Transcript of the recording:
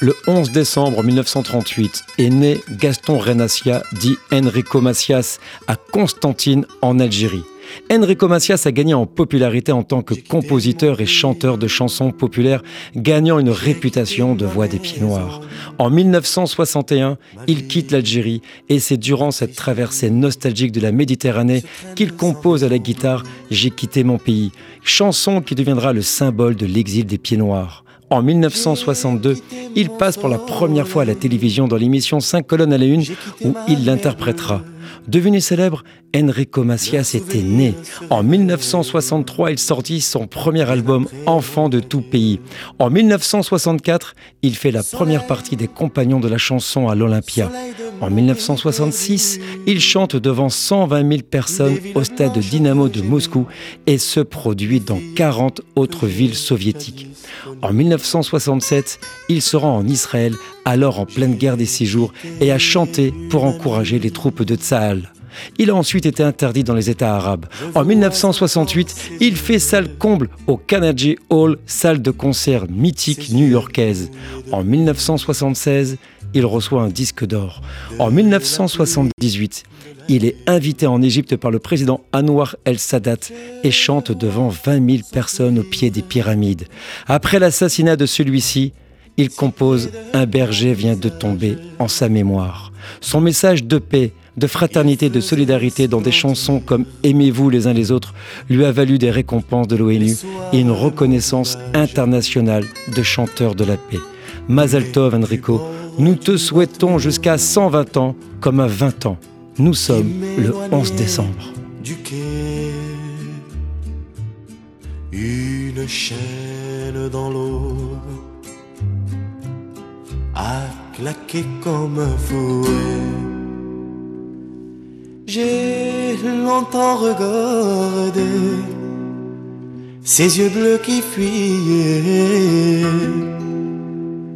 le 11 décembre 1938, est né Gaston Renassia, dit Enrico Macias, à Constantine, en Algérie. Enrico Macias a gagné en popularité en tant que compositeur et chanteur de chansons populaires, gagnant une réputation de voix des pieds noirs. En 1961, il quitte l'Algérie et c'est durant cette traversée nostalgique de la Méditerranée qu'il compose à la guitare J'ai quitté mon pays, chanson qui deviendra le symbole de l'exil des pieds noirs. En 1962, il passe pour la première fois à la télévision dans l'émission 5 colonnes à la une où il l'interprétera. Devenu célèbre, Enrico Macias était né. En 1963, il sortit son premier album Enfant de tout pays. En 1964, il fait la première partie des compagnons de la chanson à l'Olympia. En 1966, il chante devant 120 000 personnes au stade Dynamo de Moscou et se produit dans 40 autres villes soviétiques. En 1967, il se rend en Israël, alors en pleine guerre des six jours, et a chanté pour encourager les troupes de Tsahal. Il a ensuite été interdit dans les États arabes. En 1968, il fait salle comble au Carnegie Hall, salle de concert mythique new-yorkaise. En 1976, il reçoit un disque d'or. En 1978, il est invité en Égypte par le président Anwar el-Sadat et chante devant 20 000 personnes au pied des pyramides. Après l'assassinat de celui-ci, il compose Un berger vient de tomber en sa mémoire. Son message de paix, de fraternité, de solidarité dans des chansons comme Aimez-vous les uns les autres lui a valu des récompenses de l'ONU et une reconnaissance internationale de chanteur de la paix. Mazel Tov Enrico, nous te souhaitons jusqu'à 120 ans comme à 20 ans. Nous sommes le 11 décembre. Du quai, une chaîne dans l'eau a claqué comme un fouet. J'ai longtemps regardé ses yeux bleus qui fuyaient